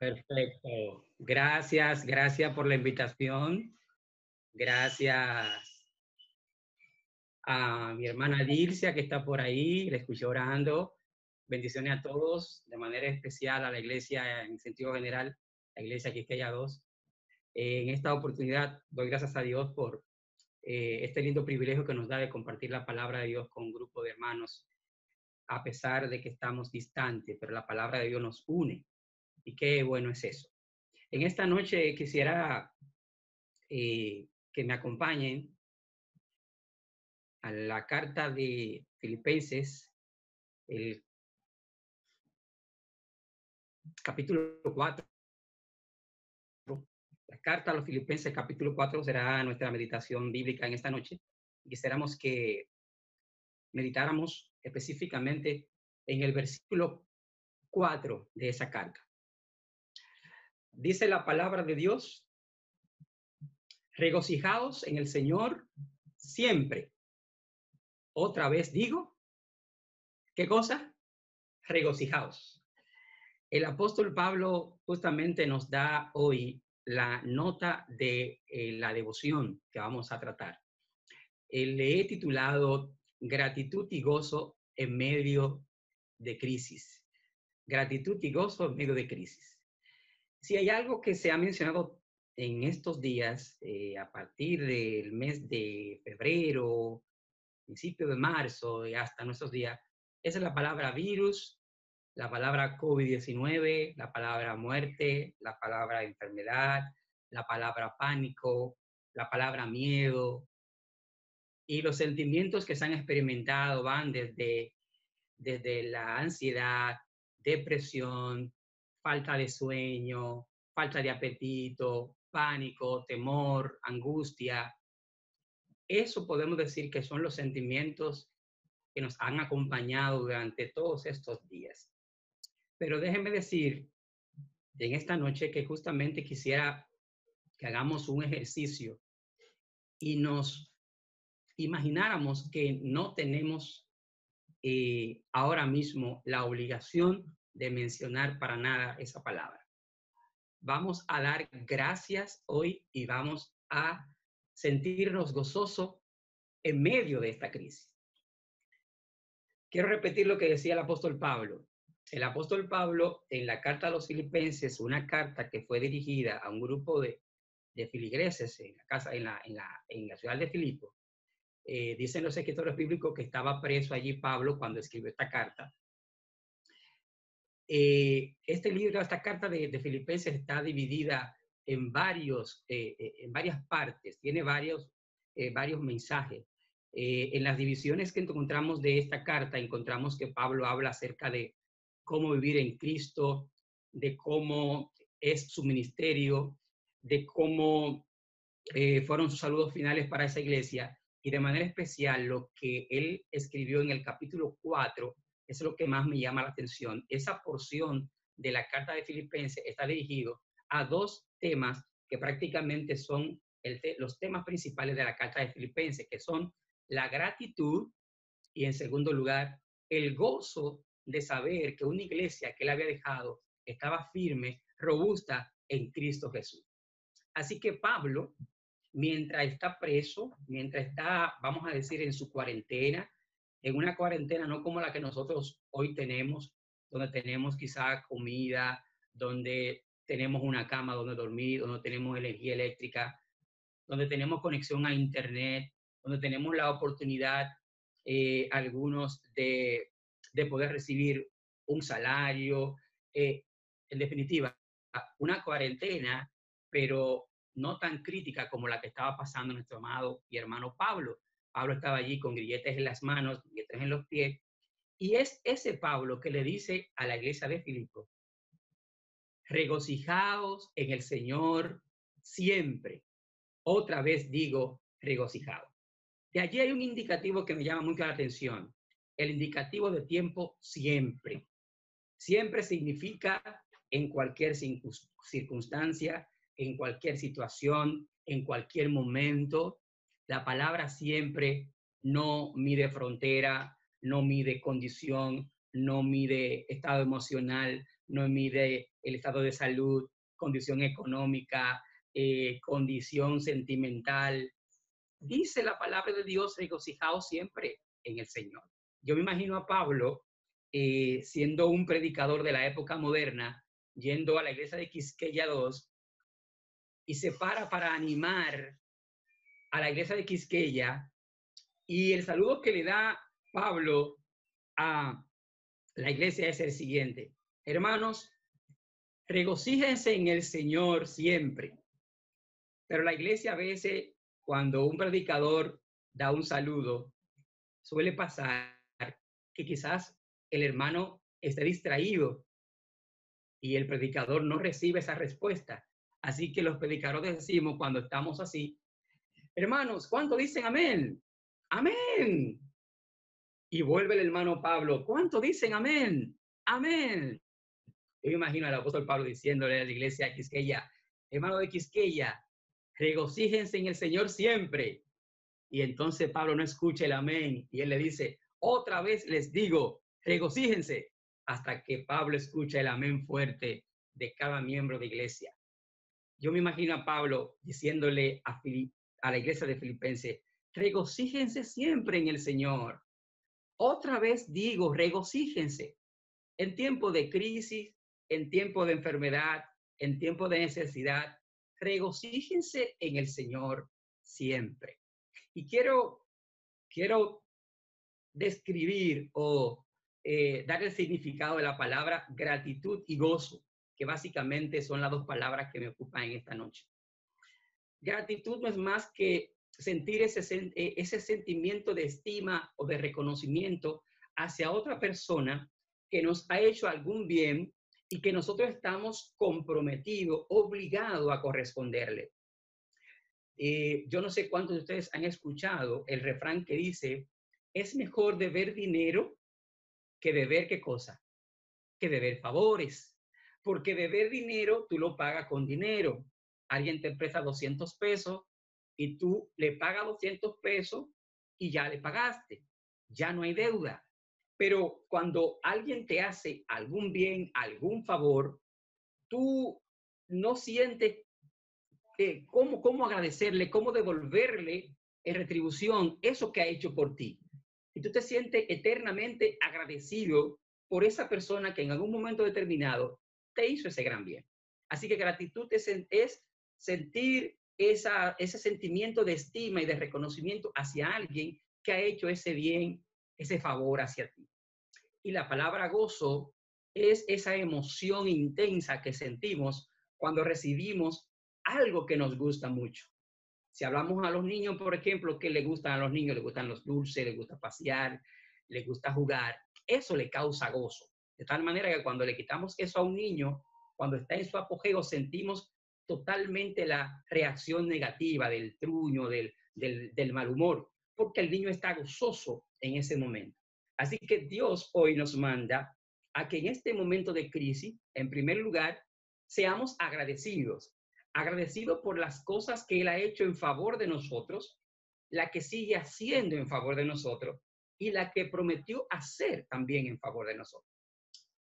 Perfecto. Gracias, gracias por la invitación. Gracias a mi hermana Dircia que está por ahí, la escuché orando. Bendiciones a todos, de manera especial a la iglesia en sentido general, la iglesia Quisqueya 2. en esta oportunidad doy gracias a Dios por eh, este lindo privilegio que nos da de compartir la palabra de Dios con un grupo de hermanos, a pesar de que estamos distantes, pero la palabra de Dios nos une. Y qué bueno es eso. En esta noche quisiera eh, que me acompañen a la carta de Filipenses, el capítulo 4. La carta a los Filipenses, capítulo 4, será nuestra meditación bíblica en esta noche. Quisiéramos que meditáramos específicamente en el versículo 4 de esa carta. Dice la palabra de Dios, regocijaos en el Señor siempre. Otra vez digo, ¿qué cosa? Regocijaos. El apóstol Pablo justamente nos da hoy la nota de eh, la devoción que vamos a tratar. Eh, le he titulado Gratitud y gozo en medio de crisis. Gratitud y gozo en medio de crisis. Si hay algo que se ha mencionado en estos días, eh, a partir del mes de febrero, principio de marzo y hasta nuestros días, es la palabra virus, la palabra COVID-19, la palabra muerte, la palabra enfermedad, la palabra pánico, la palabra miedo. Y los sentimientos que se han experimentado van desde, desde la ansiedad, depresión, falta de sueño, falta de apetito, pánico, temor, angustia. Eso podemos decir que son los sentimientos que nos han acompañado durante todos estos días. Pero déjenme decir en esta noche que justamente quisiera que hagamos un ejercicio y nos imagináramos que no tenemos eh, ahora mismo la obligación de mencionar para nada esa palabra. Vamos a dar gracias hoy y vamos a sentirnos gozosos en medio de esta crisis. Quiero repetir lo que decía el apóstol Pablo. El apóstol Pablo en la carta a los filipenses, una carta que fue dirigida a un grupo de, de filigreses en la, casa, en la, en la, en la ciudad de Filipo, eh, dicen los escritores bíblicos que estaba preso allí Pablo cuando escribió esta carta eh, este libro, esta carta de, Filipenses está dividida en, varios, eh, eh, en varias partes, tiene varios, varios mensajes. en las divisiones que encontramos de esta carta, encontramos que Pablo habla acerca de cómo vivir en Cristo, de cómo es su ministerio, de cómo fueron sus saludos finales para esa iglesia y de manera especial lo que él escribió en el capítulo 4 eso es lo que más me llama la atención. Esa porción de la carta de Filipenses está dirigido a dos temas que prácticamente son los temas principales de la carta de Filipenses, que son la gratitud y en segundo lugar el gozo de saber que una iglesia que él había dejado estaba firme, robusta en Cristo Jesús. Así que Pablo, mientras está preso, mientras está, vamos a decir, en su cuarentena, en una cuarentena no como la que nosotros hoy tenemos, donde tenemos quizá comida, donde tenemos una cama donde dormir, donde tenemos energía eléctrica, donde tenemos conexión a Internet, donde tenemos la oportunidad, eh, algunos, de, poder recibir un salario. Eh, en definitiva, una cuarentena, pero no tan crítica como la que estaba pasando nuestro amado y hermano Pablo, Pablo estaba allí con grilletes en las manos, grilletes en los pies, y es ese Pablo que le dice a la iglesia de Filipo, regocijaos en el Señor siempre. Otra vez digo, regocijaos. De allí hay un indicativo que me llama mucho la atención, el indicativo de tiempo siempre. Siempre significa en cualquier circunstancia, en cualquier situación, en cualquier momento, la palabra siempre no mide frontera, no mide condición, no mide estado emocional, no mide el estado de salud, condición económica, eh, condición sentimental. Dice la palabra de Dios, regocijado siempre en el Señor. Yo me imagino a Pablo eh, siendo un predicador de la época moderna, yendo a la iglesia de Quisqueya II y se para para animar a la iglesia de Quisqueya y el saludo que le da Pablo a la iglesia es el siguiente. Hermanos, regocíjense en el Señor siempre. Pero la iglesia a veces, cuando un predicador da un saludo, suele pasar que quizás el hermano esté distraído y el predicador no recibe esa respuesta. Así que los predicadores decimos cuando estamos así, hermanos, ¿cuánto dicen amén? Amén. Y vuelve el hermano Pablo, ¿cuánto dicen amén? Amén. Yo imagino al apóstol Pablo diciéndole a la iglesia de Quisqueya, hermano de Quisqueya, regocíjense en el Señor siempre. Y entonces Pablo no escucha el amén y él le dice, otra vez les digo, regocíjense hasta que Pablo escucha el amén fuerte de cada miembro de iglesia. Yo me imagino a Pablo diciéndole a, a la iglesia de Filipenses, regocíjense siempre en el Señor. Otra vez digo, regocíjense en tiempo de crisis, en tiempo de enfermedad, en tiempo de necesidad, regocíjense en el Señor siempre. Y quiero, quiero describir o eh, dar el significado de la palabra gratitud y gozo, que básicamente son las dos palabras que me ocupan en esta noche. Gratitud no es más que sentir ese, eh, ese sentimiento de estima o de reconocimiento hacia otra persona que nos ha hecho algún bien y que nosotros estamos comprometidos, obligados a corresponderle. Eh, yo no sé cuántos de ustedes han escuchado el refrán que dice, es mejor deber dinero que deber qué cosa? Que deber favores. Porque deber dinero tú lo pagas con dinero. Alguien te presta 200 pesos y tú le pagas 200 pesos y ya le pagaste. Ya no hay deuda. Pero cuando alguien te hace algún bien, algún favor, tú no sientes eh, cómo, cómo agradecerle, cómo devolverle en retribución eso que ha hecho por ti y tú te sientes eternamente agradecido por esa persona que en algún momento determinado te hizo ese gran bien. Así que gratitud es, es sentir esa, ese sentimiento de estima y de reconocimiento hacia alguien que ha hecho ese bien, ese favor hacia ti. Y la palabra gozo es esa emoción intensa que sentimos cuando recibimos algo que nos gusta mucho. Si hablamos a los niños, por ejemplo, que le gustan a los niños, le gustan los dulces, les gusta pasear, les gusta jugar, eso le causa gozo. De tal manera que cuando le quitamos eso a un niño, cuando está en su apogeo, sentimos totalmente la reacción negativa del truño, del, del, mal humor, porque el niño está gozoso en ese momento. Así que Dios hoy nos manda a que en este momento de crisis, en primer lugar, seamos agradecidos agradecido por las cosas que Él ha hecho en favor de nosotros, la que sigue haciendo en favor de nosotros y la que prometió hacer también en favor de nosotros.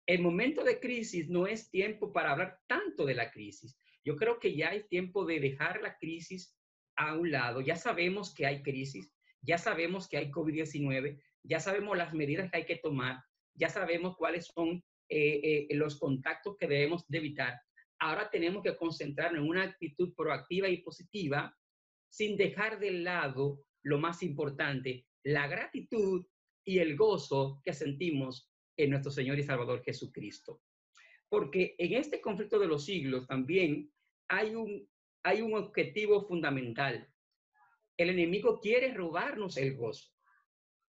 El momento de crisis no es tiempo para hablar tanto de la crisis. Yo creo que ya es tiempo de dejar la crisis a un lado. Ya sabemos que hay crisis, ya sabemos que hay COVID-19, ya sabemos las medidas que hay que tomar, ya sabemos cuáles son eh, eh, los contactos que debemos de evitar ahora tenemos que concentrarnos en una actitud proactiva y positiva sin dejar de lado lo más importante, la gratitud y el gozo que sentimos en nuestro Señor y Salvador Jesucristo. Porque en este conflicto de los siglos también hay un, hay un objetivo fundamental. El enemigo quiere robarnos el gozo.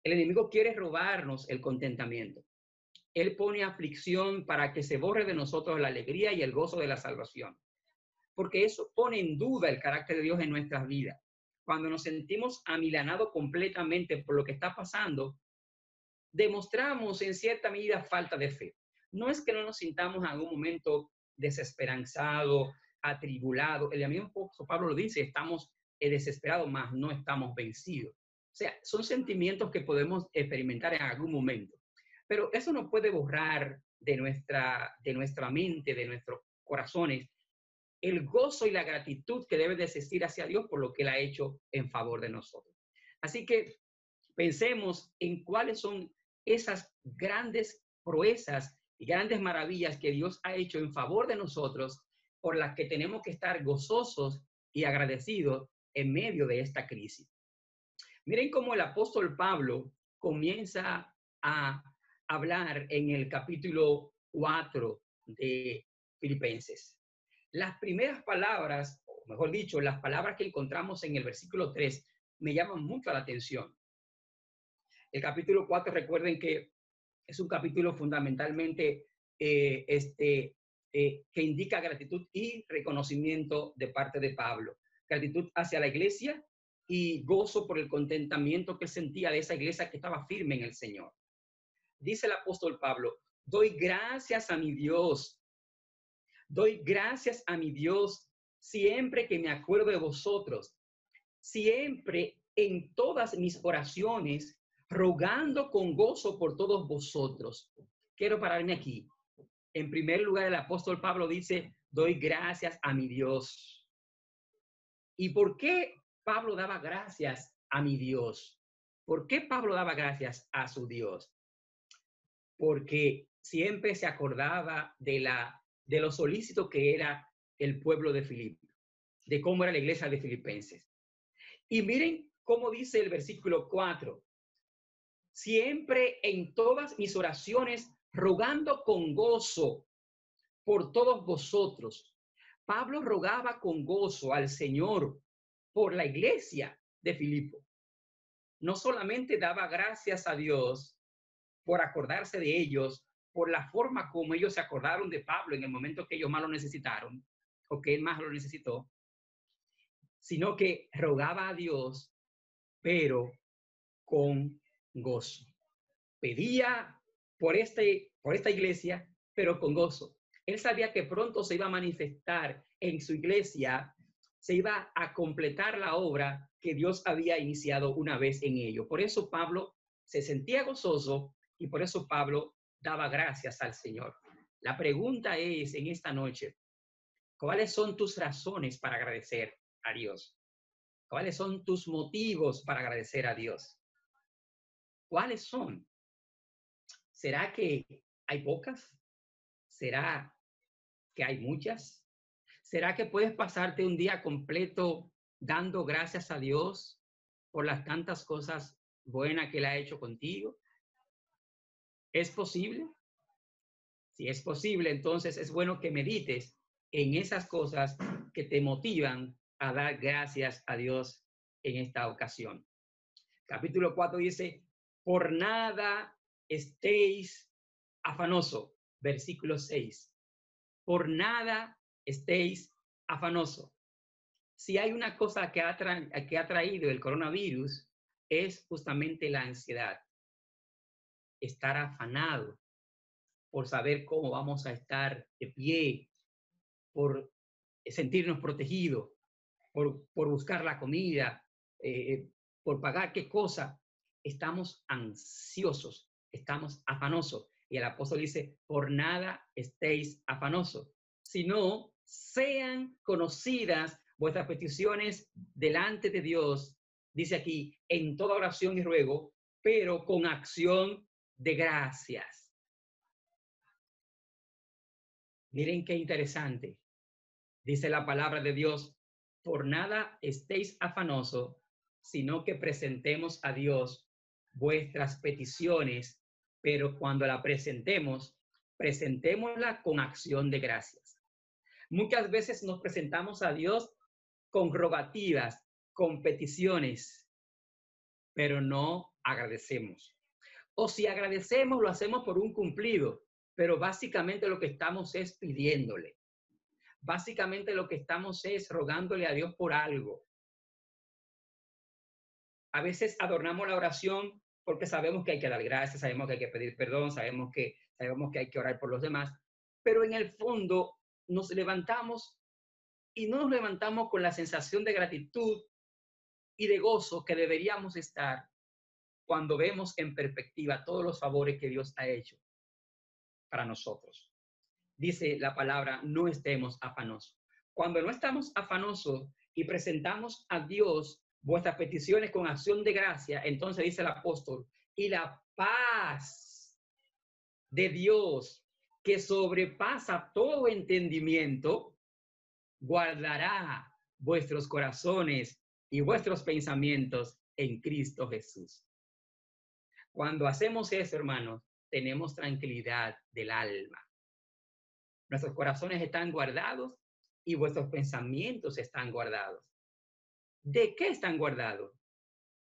El enemigo quiere robarnos el contentamiento. Él pone aflicción para que se borre de nosotros la alegría y el gozo de la salvación. Porque eso pone en duda el carácter de Dios en nuestras vidas. Cuando nos sentimos amilanados completamente por lo que está pasando, demostramos en cierta medida falta de fe. No es que no nos sintamos en algún momento desesperanzado, atribulado. El amigo Pablo lo dice, estamos desesperados, más no estamos vencidos. O sea, son sentimientos que podemos experimentar en algún momento. Pero eso no puede borrar de nuestra, de nuestra mente, de nuestros corazones, el gozo y la gratitud que debe de existir hacia Dios por lo que Él ha hecho en favor de nosotros. Así que pensemos en cuáles son esas grandes proezas y grandes maravillas que Dios ha hecho en favor de nosotros, por las que tenemos que estar gozosos y agradecidos en medio de esta crisis. Miren cómo el apóstol Pablo comienza a hablar en el capítulo 4 de Filipenses. Las primeras palabras, o mejor dicho, las palabras que encontramos en el versículo 3 me llaman mucho la atención. El capítulo 4, recuerden que es un capítulo fundamentalmente eh, este, eh, que indica gratitud y reconocimiento de parte de Pablo. Gratitud hacia la iglesia y gozo por el contentamiento que sentía de esa iglesia que estaba firme en el Señor. Dice el apóstol Pablo, doy gracias a mi Dios, doy gracias a mi Dios siempre que me acuerdo de vosotros, siempre en todas mis oraciones rogando con gozo por todos vosotros. Quiero pararme aquí. En primer lugar, el apóstol Pablo dice, doy gracias a mi Dios. ¿Y por qué Pablo daba gracias a mi Dios? ¿Por qué Pablo daba gracias a su Dios? Porque siempre se acordaba de, la, de lo solícito que era el pueblo de Filipe, de cómo era la iglesia de Filipenses. Y miren cómo dice el versículo 4, siempre en todas mis oraciones, rogando con gozo por todos vosotros. Pablo rogaba con gozo al Señor por la iglesia de Filipo. No solamente daba gracias a Dios por acordarse de ellos, por la forma como ellos se acordaron de Pablo en el momento que ellos más lo necesitaron, o que él más lo necesitó, sino que rogaba a Dios, pero con gozo. Pedía por, este, por esta iglesia, pero con gozo. Él sabía que pronto se iba a manifestar en su iglesia, se iba a completar la obra que Dios había iniciado una vez en ello. Por eso Pablo se sentía gozoso y por eso Pablo daba gracias al Señor. La pregunta es en esta noche, ¿cuáles son tus razones para agradecer a Dios? ¿Cuáles son tus motivos para agradecer a Dios? ¿Cuáles son? ¿Será que hay pocas? ¿Será que hay muchas? ¿Será que puedes pasarte un día completo dando gracias a Dios por las tantas cosas buenas que Él ha hecho contigo? ¿Es posible? Si es posible, entonces es bueno que medites en esas cosas que te motivan a dar gracias a Dios en esta ocasión. Capítulo 4 dice, por nada estéis afanoso. Versículo 6. Por nada estéis afanoso. Si hay una cosa que ha, que ha traído el coronavirus, es justamente la ansiedad. Estar afanado por saber cómo vamos a estar de pie, por sentirnos protegidos, por, por buscar la comida, eh, por pagar qué cosa estamos ansiosos, estamos afanosos. Y el apóstol dice, por nada estéis afanosos, sino sean conocidas vuestras peticiones delante de Dios, dice aquí, en toda oración y ruego, pero con acción de gracias. Miren qué interesante. Dice la palabra de Dios, por nada estéis afanosos, sino que presentemos a Dios vuestras peticiones, pero cuando la presentemos, presentémosla con acción de gracias. Muchas veces nos presentamos a Dios con rogativas, con peticiones, pero no agradecemos. O si agradecemos, lo hacemos por un cumplido, pero básicamente lo que estamos es pidiéndole. Básicamente lo que estamos es rogándole a Dios por algo. A veces adornamos la oración porque sabemos que hay que dar gracias, sabemos que hay que pedir perdón, sabemos que, sabemos que hay que orar por los demás, pero en el fondo nos levantamos y no nos levantamos con la sensación de gratitud y de gozo que deberíamos estar cuando vemos en perspectiva todos los favores que Dios ha hecho. para nosotros. Dice la palabra, no estemos afanosos. Cuando no estamos afanosos y presentamos a Dios vuestras peticiones con acción de gracia, entonces dice el apóstol, y la paz de Dios que sobrepasa todo entendimiento, guardará vuestros corazones y vuestros pensamientos en Cristo Jesús. Cuando hacemos eso, hermanos, tenemos tranquilidad del alma. Nuestros corazones están guardados y vuestros pensamientos están guardados. ¿De qué están guardados?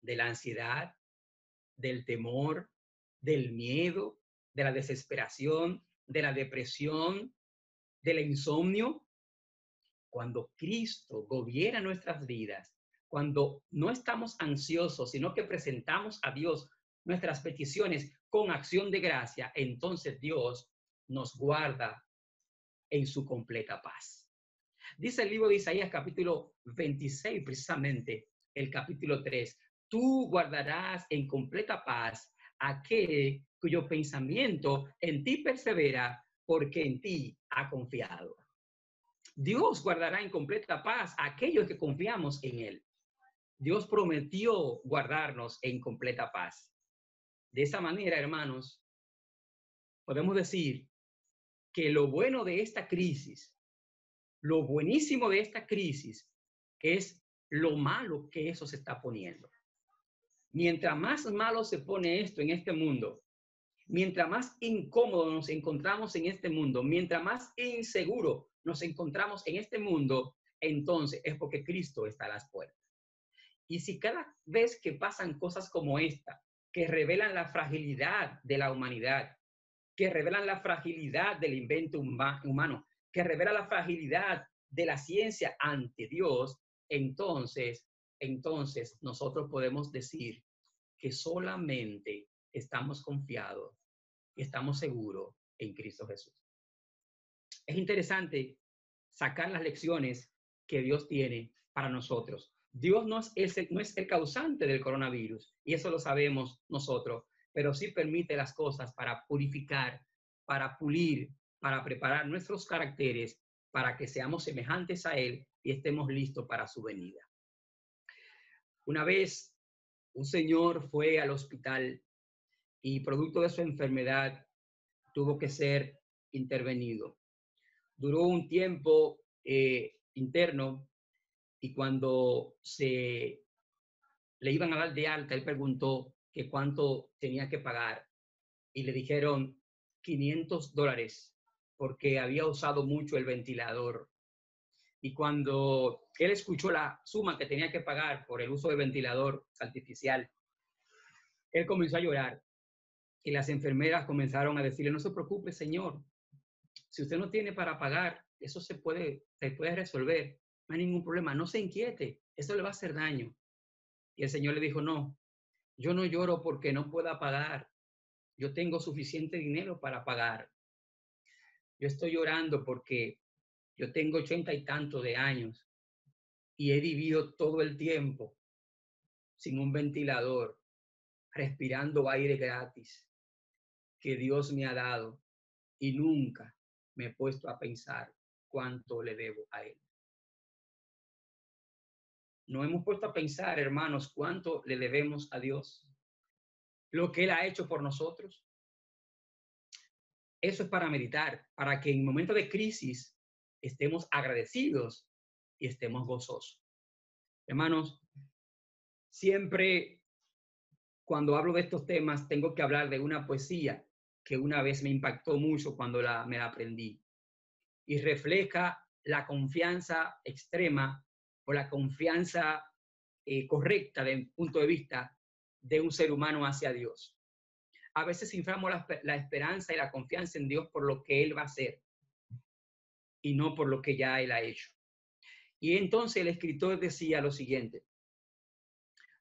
De la ansiedad, del temor, del miedo, de la desesperación, de la depresión, del insomnio. Cuando Cristo gobierna nuestras vidas, cuando no estamos ansiosos, sino que presentamos a Dios nuestras peticiones con acción de gracia, entonces Dios nos guarda en su completa paz. Dice el libro de Isaías capítulo 26, precisamente el capítulo 3, tú guardarás en completa paz aquel cuyo pensamiento en ti persevera porque en ti ha confiado. Dios guardará en completa paz a aquellos que confiamos en Él. Dios prometió guardarnos en completa paz. De esa manera, hermanos, podemos decir que lo bueno de esta crisis, lo buenísimo de esta crisis es lo malo que eso se está poniendo. Mientras más malo se pone esto en este mundo, mientras más incómodo nos encontramos en este mundo, mientras más inseguro nos encontramos en este mundo, entonces es porque Cristo está a las puertas. Y si cada vez que pasan cosas como esta, que revelan la fragilidad de la humanidad, que revelan la fragilidad del invento humano, que revela la fragilidad de la ciencia ante Dios, entonces, entonces nosotros podemos decir que solamente estamos confiados y estamos seguros en Cristo Jesús. Es interesante sacar las lecciones que Dios tiene para nosotros. Dios no es, no es el causante del coronavirus, y eso lo sabemos nosotros, pero sí permite las cosas para purificar, para pulir, para preparar nuestros caracteres, para que seamos semejantes a Él y estemos listos para su venida. Una vez un señor fue al hospital y producto de su enfermedad tuvo que ser intervenido. Duró un tiempo eh, interno y cuando se le iban a dar de alta, él preguntó que cuánto tenía que pagar y le dijeron 500 dólares porque había usado mucho el ventilador. Y cuando él escuchó la suma que tenía que pagar por el uso del ventilador artificial, él comenzó a llorar y las enfermeras comenzaron a decirle, no se preocupe, señor, si usted no tiene para pagar, eso se puede, se puede resolver no hay ningún problema, no se inquiete, eso le va a hacer daño. Y el Señor le dijo, no, yo no lloro porque no pueda pagar, yo tengo suficiente dinero para pagar. Yo estoy llorando porque yo tengo ochenta y tanto de años y he vivido todo el tiempo sin un ventilador, respirando aire gratis que Dios me ha dado y nunca me he puesto a pensar cuánto le debo a Él. No hemos puesto a pensar, hermanos, cuánto le debemos a Dios, lo que Él ha hecho por nosotros. Eso es para meditar, para que en momentos de crisis estemos agradecidos y estemos gozosos. Hermanos, siempre cuando hablo de estos temas tengo que hablar de una poesía que una vez me impactó mucho cuando la, me la aprendí y refleja la confianza extrema o la confianza eh, correcta del punto de vista de un ser humano hacia Dios. A veces inflamos la, la esperanza y la confianza en Dios por lo que Él va a hacer y no por lo que ya Él ha hecho. Y entonces el escritor decía lo siguiente,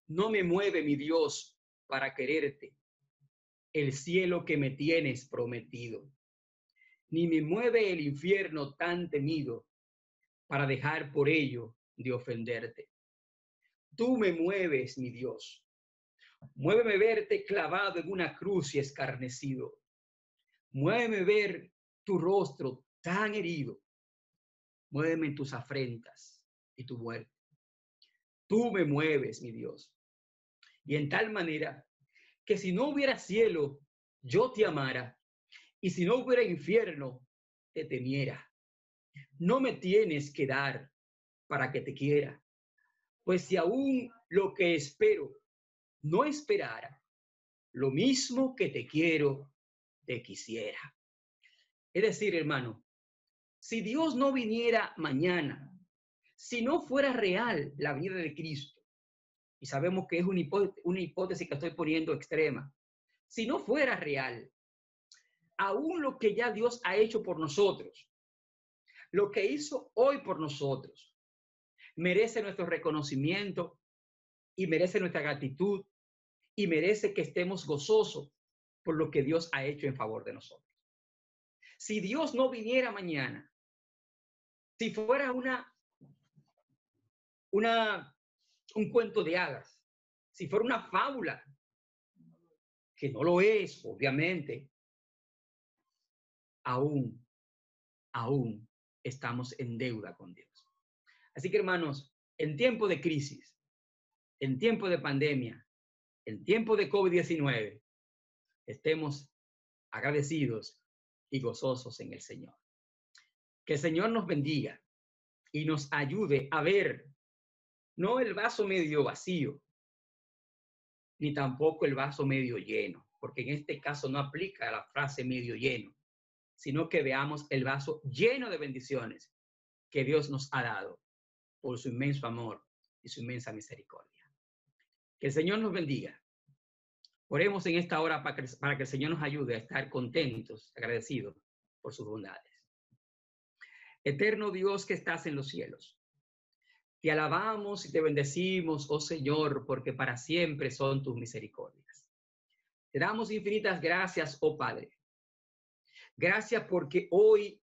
no me mueve mi Dios para quererte, el cielo que me tienes prometido, ni me mueve el infierno tan temido para dejar por ello de ofenderte. Tú me mueves, mi Dios. Muéveme verte clavado en una cruz y escarnecido. Muéveme ver tu rostro tan herido. Muéveme tus afrentas y tu muerte. Tú me mueves, mi Dios. Y en tal manera que si no hubiera cielo, yo te amara. Y si no hubiera infierno, te temiera. No me tienes que dar para que te quiera. Pues si aún lo que espero no esperara, lo mismo que te quiero, te quisiera. Es decir, hermano, si Dios no viniera mañana, si no fuera real la vida de Cristo, y sabemos que es una una hipótesis que estoy poniendo extrema, si no fuera real, aún lo que ya Dios ha hecho por nosotros, lo que hizo hoy por nosotros, merece nuestro reconocimiento y merece nuestra gratitud y merece que estemos gozosos por lo que Dios ha hecho en favor de nosotros. Si Dios no viniera mañana, si fuera una, una, un cuento de hadas, si fuera una fábula, que no lo es, obviamente, aún, aún estamos en deuda con Dios. Así que hermanos, en tiempo de crisis, en tiempo de pandemia, en tiempo de COVID-19, estemos agradecidos y gozosos en el Señor. Que el Señor nos bendiga y nos ayude a ver no el vaso medio vacío, ni tampoco el vaso medio lleno, porque en este caso no aplica la frase medio lleno, sino que veamos el vaso lleno de bendiciones que Dios nos ha dado por su inmenso amor y su inmensa misericordia. Que el Señor nos bendiga. Oremos en esta hora para que, el Señor nos ayude a estar contentos, agradecidos por sus bondades. Eterno Dios que estás en los cielos, te alabamos y te bendecimos, oh Señor, porque para siempre son tus misericordias. Te damos infinitas gracias, oh Padre. Gracias porque hoy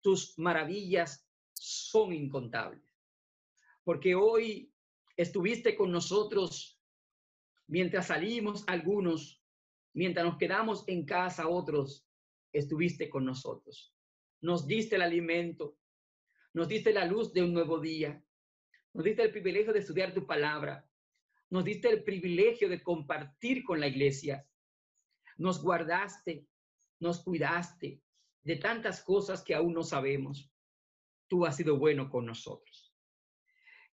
tus maravillas son incontables. Porque hoy estuviste con nosotros mientras salimos algunos, mientras nos quedamos en casa otros, estuviste con nosotros. Nos diste el alimento, nos diste la luz de un nuevo día, nos diste el privilegio de estudiar tu palabra, nos diste el privilegio de compartir con la iglesia, nos guardaste, nos cuidaste de tantas cosas que aún no sabemos tú has sido bueno con nosotros.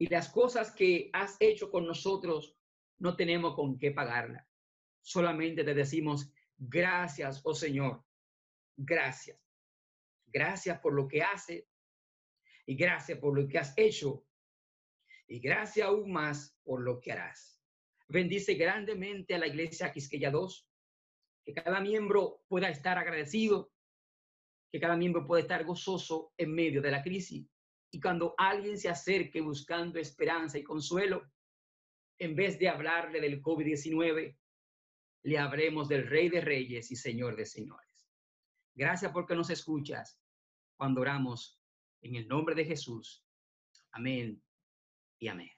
Y las cosas que has hecho con nosotros no tenemos con qué pagarla. Solamente te decimos, gracias, oh Señor, gracias. Gracias por lo que hace y gracias por lo que has hecho y gracias aún más por lo que harás. Bendice grandemente a la iglesia Quisqueya 2, que cada miembro pueda estar agradecido que cada miembro puede estar gozoso en medio de la crisis. Y cuando alguien se acerque buscando esperanza y consuelo, en vez de hablarle del COVID-19, le hablemos del Rey de Reyes y Señor de Señores. Gracias porque nos escuchas cuando oramos en el nombre de Jesús. Amén y amén.